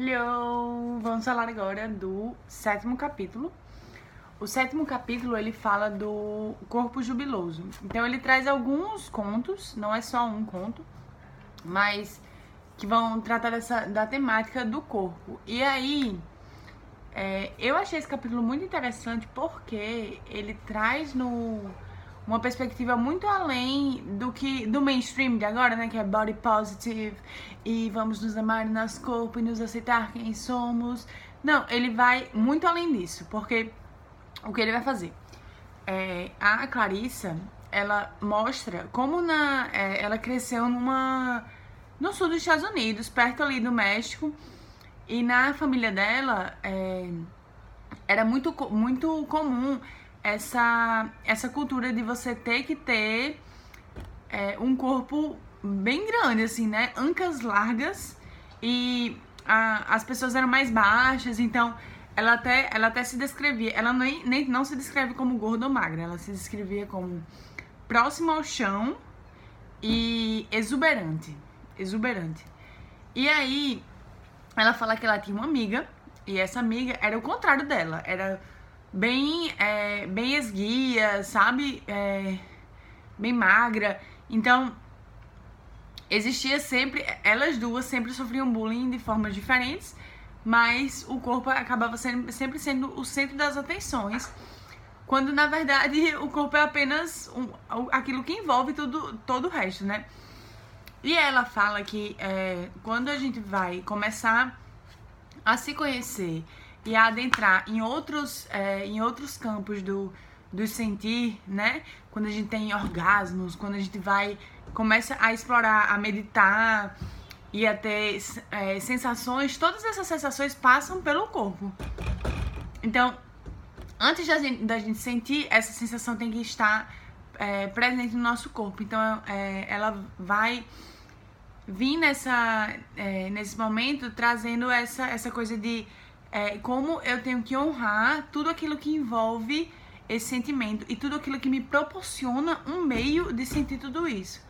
Hello! Vamos falar agora do sétimo capítulo. O sétimo capítulo ele fala do corpo jubiloso. Então ele traz alguns contos, não é só um conto, mas que vão tratar dessa, da temática do corpo. E aí é, eu achei esse capítulo muito interessante porque ele traz no uma perspectiva muito além do que do mainstream de agora, né, que é body positive e vamos nos amar no nosso corpo e nos aceitar quem somos. Não, ele vai muito além disso, porque o que ele vai fazer? É, a Clarissa, ela mostra como na é, ela cresceu numa no sul dos Estados Unidos, perto ali do México, e na família dela é, era muito muito comum essa, essa cultura de você ter que ter é, um corpo bem grande, assim, né? Ancas largas e a, as pessoas eram mais baixas, então ela até, ela até se descrevia, ela nem, nem não se descreve como gorda ou magra, ela se descrevia como próxima ao chão e exuberante, exuberante. E aí ela fala que ela tinha uma amiga e essa amiga era o contrário dela, era bem, é, bem esguia, sabe? É, bem magra. Então, existia sempre. Elas duas sempre sofriam bullying de formas diferentes, mas o corpo acabava sendo, sempre sendo o centro das atenções. Quando na verdade o corpo é apenas um, aquilo que envolve tudo, todo o resto, né? E ela fala que é, quando a gente vai começar a se conhecer e adentrar em outros, é, em outros campos do, do sentir, né? Quando a gente tem orgasmos, quando a gente vai, começa a explorar, a meditar e a ter é, sensações, todas essas sensações passam pelo corpo. Então, antes da gente, da gente sentir, essa sensação tem que estar é, presente no nosso corpo. Então, é, ela vai vir nessa, é, nesse momento trazendo essa, essa coisa de é, como eu tenho que honrar tudo aquilo que envolve esse sentimento e tudo aquilo que me proporciona um meio de sentir tudo isso.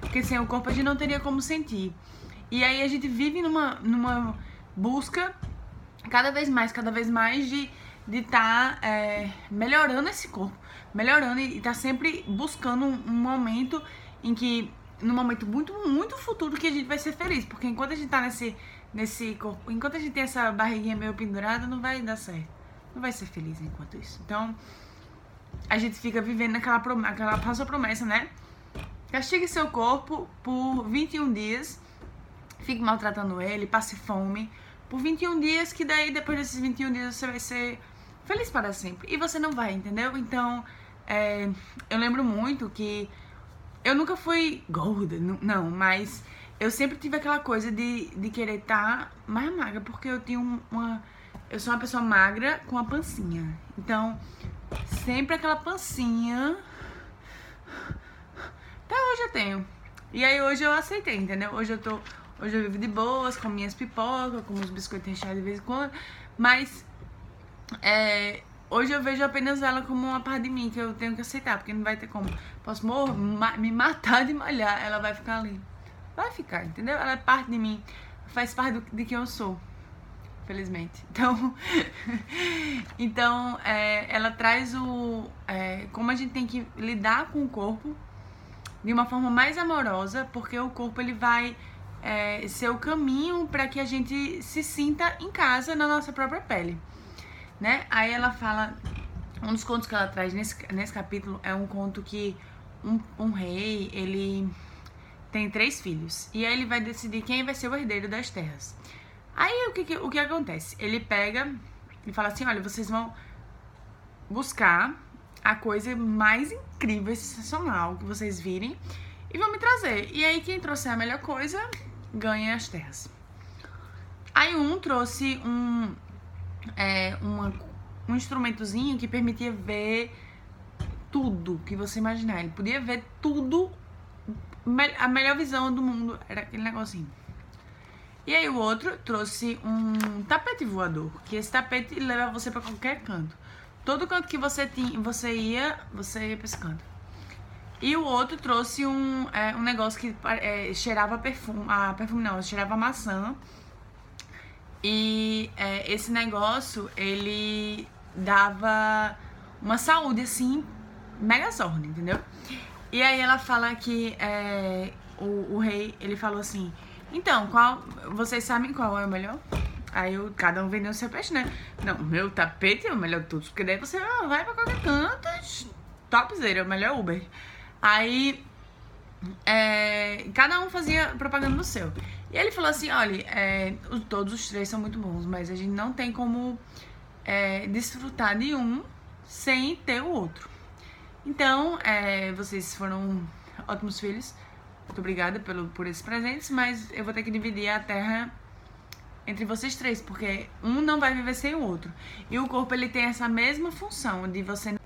Porque sem o corpo a gente não teria como sentir. E aí a gente vive numa, numa busca cada vez mais, cada vez mais de de estar tá, é, melhorando esse corpo, melhorando e estar tá sempre buscando um, um, momento em que, num momento muito, muito futuro que a gente vai ser feliz, porque enquanto a gente tá nesse nesse corpo. Enquanto a gente tem essa barriguinha meio pendurada, não vai dar certo. Não vai ser feliz enquanto isso. Então, a gente fica vivendo naquela aquela falsa promessa, né? Castigue seu corpo por 21 dias. Fique maltratando ele, passe fome. Por 21 dias, que daí depois desses 21 dias você vai ser feliz para sempre. E você não vai, entendeu? Então, é, eu lembro muito que eu nunca fui gorda, não, mas eu sempre tive aquela coisa de, de querer estar tá mais magra, porque eu tinha uma. Eu sou uma pessoa magra com uma pancinha. Então, sempre aquela pancinha. Até hoje eu tenho. E aí hoje eu aceitei, entendeu? Hoje eu tô. Hoje eu vivo de boas, com minhas pipocas, com os biscoitos recheados de vez em quando. Mas é, hoje eu vejo apenas ela como uma parte de mim que eu tenho que aceitar, porque não vai ter como. Posso morrer, me matar de malhar, ela vai ficar ali vai ficar, entendeu? Ela é parte de mim, faz parte do, de quem eu sou, felizmente. Então, então é, ela traz o é, como a gente tem que lidar com o corpo de uma forma mais amorosa, porque o corpo ele vai é, ser o caminho para que a gente se sinta em casa na nossa própria pele, né? Aí ela fala um dos contos que ela traz nesse, nesse capítulo é um conto que um, um rei ele tem três filhos. E aí ele vai decidir quem vai ser o herdeiro das terras. Aí o que, o que acontece? Ele pega e fala assim: olha, vocês vão buscar a coisa mais incrível sensacional que vocês virem e vão me trazer. E aí quem trouxer a melhor coisa ganha as terras. Aí um trouxe um, é, uma, um instrumentozinho que permitia ver tudo que você imaginar. Ele podia ver tudo a melhor visão do mundo era aquele negocinho. E aí o outro trouxe um tapete voador, que esse tapete leva você para qualquer canto. Todo canto que você tinha, você ia, você ia pra esse canto. E o outro trouxe um, é, um negócio que é, cheirava perfume, ah, perfume não, cheirava maçã. E é, esse negócio, ele dava uma saúde, assim, mega zorra, entendeu? E aí ela fala que é, o, o rei, ele falou assim, então, qual, vocês sabem qual é o melhor? Aí cada um vendeu o seu peixe, né? Não, meu tapete é o melhor de todos, porque daí você vai pra qualquer canto, topzera, é o melhor Uber. Aí, é, cada um fazia propaganda do seu. E ele falou assim, olha, é, todos os três são muito bons, mas a gente não tem como é, desfrutar de um sem ter o outro. Então, é, vocês foram ótimos filhos. Muito obrigada pelo, por esses presentes, mas eu vou ter que dividir a terra entre vocês três, porque um não vai viver sem o outro. E o corpo ele tem essa mesma função de você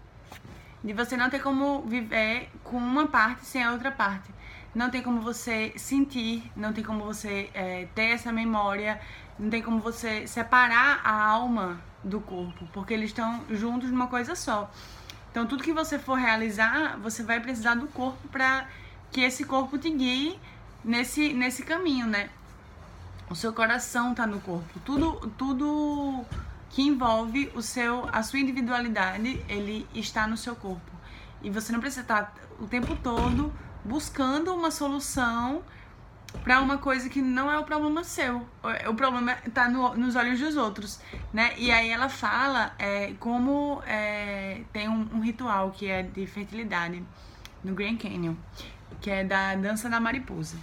de você não ter como viver com uma parte sem a outra parte. Não tem como você sentir, não tem como você é, ter essa memória, não tem como você separar a alma do corpo, porque eles estão juntos numa coisa só. Então, tudo que você for realizar, você vai precisar do corpo para que esse corpo te guie nesse, nesse caminho, né? O seu coração tá no corpo. Tudo, tudo que envolve o seu, a sua individualidade, ele está no seu corpo. E você não precisa estar o tempo todo buscando uma solução para uma coisa que não é o problema seu. O problema está no, nos olhos dos outros, né? E aí ela fala é, como é, tem um, um, ritual que é de fertilidade no Grand Canyon, que é da dança da mariposa.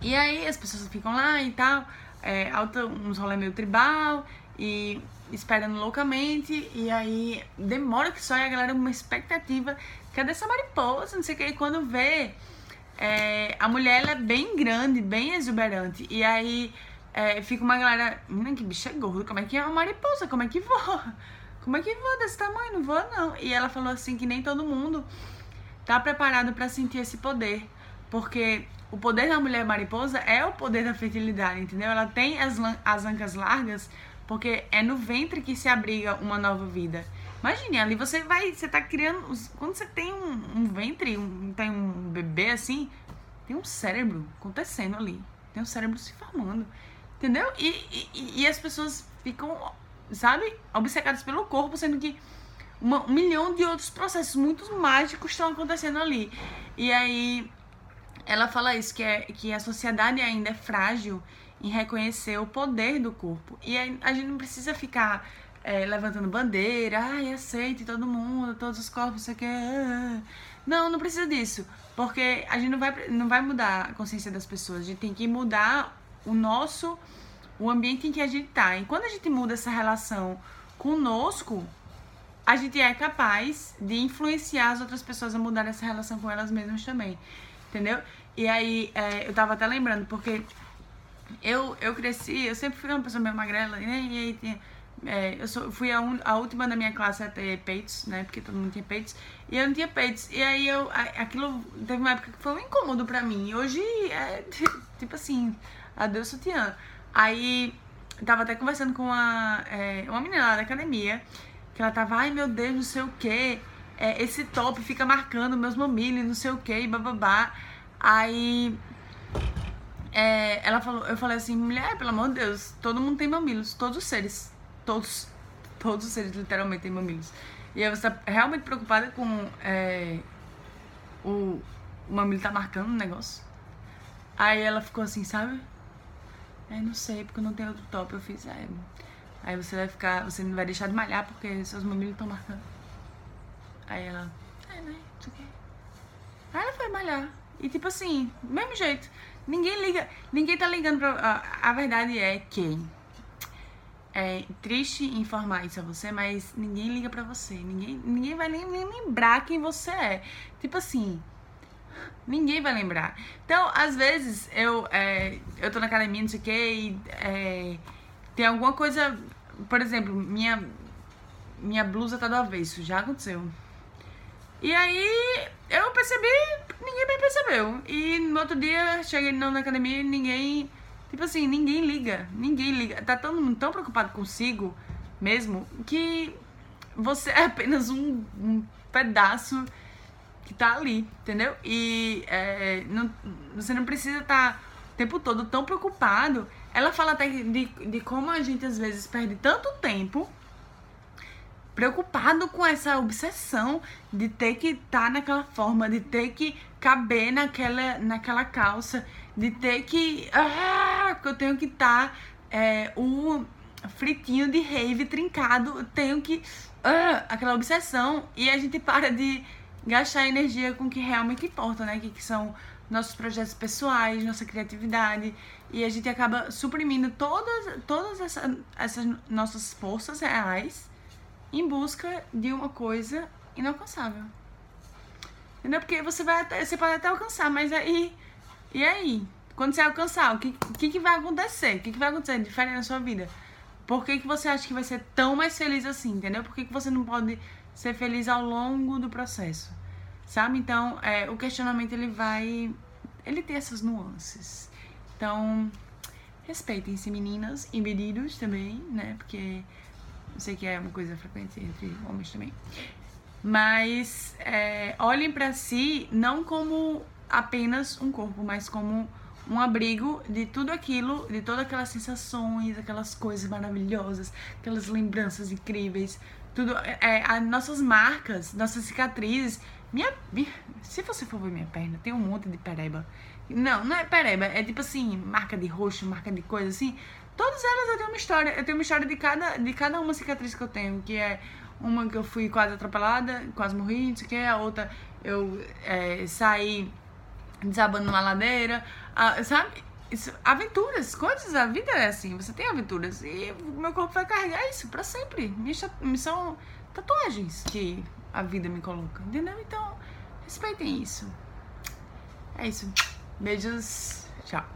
E aí as pessoas ficam lá e tal, é, alta, uns rolê meio tribal e esperando loucamente, e aí demora que só e a galera uma expectativa, cadê essa mariposa, não sei o que, e quando vê, é, a mulher é bem grande, bem exuberante, e aí é, fica uma galera, menina, que bicha gorda, como é que é uma mariposa, como é que voa? Como é que voa desse tamanho? Não voa não. E ela falou assim que nem todo mundo tá preparado para sentir esse poder, porque o poder da mulher mariposa é o poder da fertilidade, entendeu? Ela tem as, as ancas largas porque é no ventre que se abriga uma nova vida. Imagine, ali você vai, você tá criando. Quando você tem um, um ventre, um, tem um bebê assim, tem um cérebro acontecendo ali. Tem um cérebro se formando. Entendeu? E, e, e as pessoas ficam, sabe, obcecadas pelo corpo, sendo que uma, um milhão de outros processos muito mágicos estão acontecendo ali. E aí ela fala isso, que, é, que a sociedade ainda é frágil em reconhecer o poder do corpo. E a gente não precisa ficar é, levantando bandeira, ai, aceite todo mundo, todos os corpos, isso aqui. Não, não precisa disso. Porque a gente não vai, não vai mudar a consciência das pessoas. A gente tem que mudar o nosso, o ambiente em que a gente tá. E quando a gente muda essa relação conosco, a gente é capaz de influenciar as outras pessoas a mudar essa relação com elas mesmas também entendeu? E aí, é, eu tava até lembrando, porque eu, eu cresci, eu sempre fui uma pessoa meio magrela? E aí tinha, é, eu sou, fui a, un, a, última da minha classe a ter peitos, né? Porque todo mundo tinha peitos. E eu não tinha peitos. E aí eu, aquilo teve uma época que foi um incômodo pra mim. E hoje é tipo assim, adeus sutiã. Aí tava até conversando com uma, é, uma menina lá da academia, que ela tava, ai meu Deus, não sei o que é, esse top fica marcando meus mamilos, não sei o que, bababá. Aí é, ela falou, eu falei assim, mulher, pelo amor de Deus, todo mundo tem mamilos, todos os seres, todos, todos os seres literalmente têm mamilos. E aí você tá realmente preocupada com é, o, o mamilo tá marcando o negócio? Aí ela ficou assim, sabe? Aí não sei, porque não tenho outro top. Eu fiz, é, aí você vai ficar, você não vai deixar de malhar porque seus mamilos estão marcando. Aí ela, é, né? Isso aqui. Aí ela foi malhar. E tipo assim, mesmo jeito. Ninguém liga, ninguém tá ligando pra. A, a verdade é que. É triste informar isso a você, mas ninguém liga pra você. Ninguém, ninguém vai nem, nem lembrar quem você é. Tipo assim, Ninguém vai lembrar. Então, às vezes, eu, é, eu tô na academia, não sei o que, e é, tem alguma coisa. Por exemplo, minha, minha blusa tá do avesso. Já aconteceu. E aí eu percebi, ninguém me percebeu. E no outro dia cheguei na academia e ninguém. Tipo assim, ninguém liga. Ninguém liga. Tá todo mundo tão preocupado consigo mesmo que você é apenas um, um pedaço que tá ali, entendeu? E é, não, você não precisa estar tá o tempo todo tão preocupado ela fala até de, de como a gente às vezes perde tanto tempo preocupado com essa obsessão de ter que estar tá naquela forma, de ter que caber naquela, naquela calça, de ter que. Ah, que eu tenho que estar tá, é, fritinho de rave trincado, tenho que. Ah, aquela obsessão. E a gente para de gastar energia com o que realmente importa, né? Que, que são nossos projetos pessoais, nossa criatividade. E a gente acaba suprimindo todas, todas essa, essas nossas forças reais em busca de uma coisa inalcançável. Entendeu? Porque você vai até, você pode até alcançar, mas aí. E aí? Quando você alcançar, o que, que, que vai acontecer? O que, que vai acontecer diferente na sua vida? Por que, que você acha que vai ser tão mais feliz assim, entendeu? Por que, que você não pode ser feliz ao longo do processo? Sabe? Então, é, o questionamento ele vai. Ele tem essas nuances. Então, respeitem-se, meninas e meninos também, né? Porque eu sei que é uma coisa frequente entre homens também. Mas é, olhem para si não como apenas um corpo, mas como um abrigo de tudo aquilo, de todas aquelas sensações, aquelas coisas maravilhosas, aquelas lembranças incríveis, tudo, é, as nossas marcas, nossas cicatrizes. Minha, se você for ver minha perna, tem um monte de pereba. Não, não é pereba, é tipo assim, marca de roxo, marca de coisa assim. Todas elas eu tenho uma história. Eu tenho uma história de cada, de cada uma cicatriz que eu tenho, que é uma que eu fui quase atropelada, quase morri, não sei o que, a outra eu é, saí desabando numa ladeira, a, sabe? Isso, aventuras, coisas, a vida é assim, você tem aventuras. E meu corpo vai carregar isso pra sempre. Minhas são tatuagens que a vida me coloca, entendeu? Então, respeitem isso. É isso. Beijos, tchau.